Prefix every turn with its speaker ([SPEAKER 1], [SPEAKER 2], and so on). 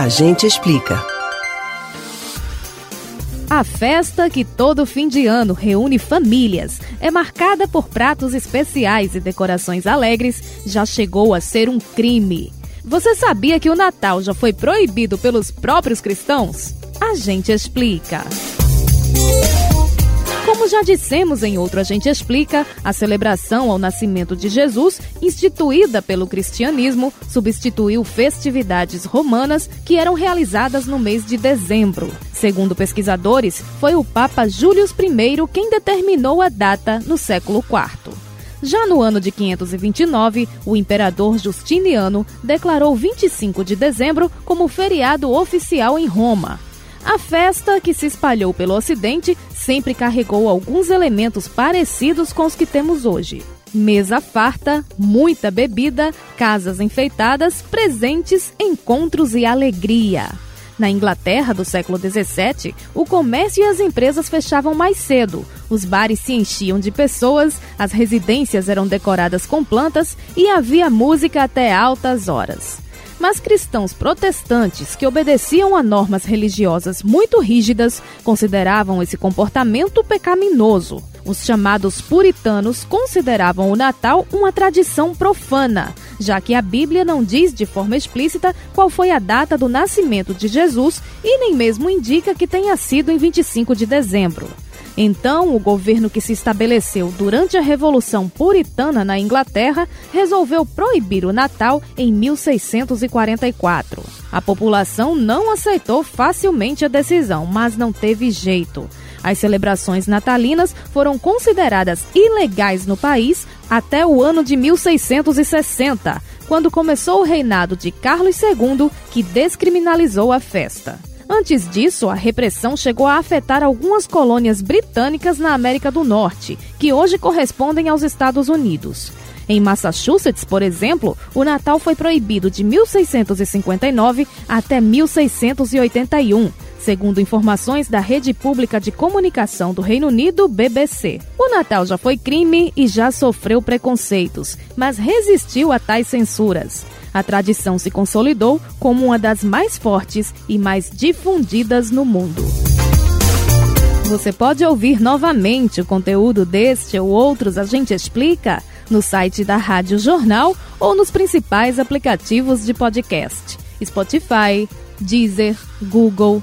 [SPEAKER 1] A gente explica.
[SPEAKER 2] A festa que todo fim de ano reúne famílias, é marcada por pratos especiais e decorações alegres, já chegou a ser um crime. Você sabia que o Natal já foi proibido pelos próprios cristãos? A gente explica. Como já dissemos em outro A Gente Explica, a celebração ao nascimento de Jesus, instituída pelo cristianismo, substituiu festividades romanas que eram realizadas no mês de dezembro. Segundo pesquisadores, foi o Papa Júlio I quem determinou a data no século IV. Já no ano de 529, o imperador Justiniano declarou 25 de dezembro como feriado oficial em Roma. A festa, que se espalhou pelo Ocidente, sempre carregou alguns elementos parecidos com os que temos hoje. Mesa farta, muita bebida, casas enfeitadas, presentes, encontros e alegria. Na Inglaterra do século XVII, o comércio e as empresas fechavam mais cedo, os bares se enchiam de pessoas, as residências eram decoradas com plantas e havia música até altas horas. Mas cristãos protestantes que obedeciam a normas religiosas muito rígidas consideravam esse comportamento pecaminoso. Os chamados puritanos consideravam o Natal uma tradição profana, já que a Bíblia não diz de forma explícita qual foi a data do nascimento de Jesus e nem mesmo indica que tenha sido em 25 de dezembro. Então, o governo que se estabeleceu durante a Revolução Puritana na Inglaterra resolveu proibir o Natal em 1644. A população não aceitou facilmente a decisão, mas não teve jeito. As celebrações natalinas foram consideradas ilegais no país até o ano de 1660, quando começou o reinado de Carlos II, que descriminalizou a festa. Antes disso, a repressão chegou a afetar algumas colônias britânicas na América do Norte, que hoje correspondem aos Estados Unidos. Em Massachusetts, por exemplo, o Natal foi proibido de 1659 até 1681, segundo informações da Rede Pública de Comunicação do Reino Unido, BBC. O Natal já foi crime e já sofreu preconceitos, mas resistiu a tais censuras. A tradição se consolidou como uma das mais fortes e mais difundidas no mundo. Você pode ouvir novamente o conteúdo deste ou outros A Gente Explica no site da Rádio Jornal ou nos principais aplicativos de podcast: Spotify, Deezer, Google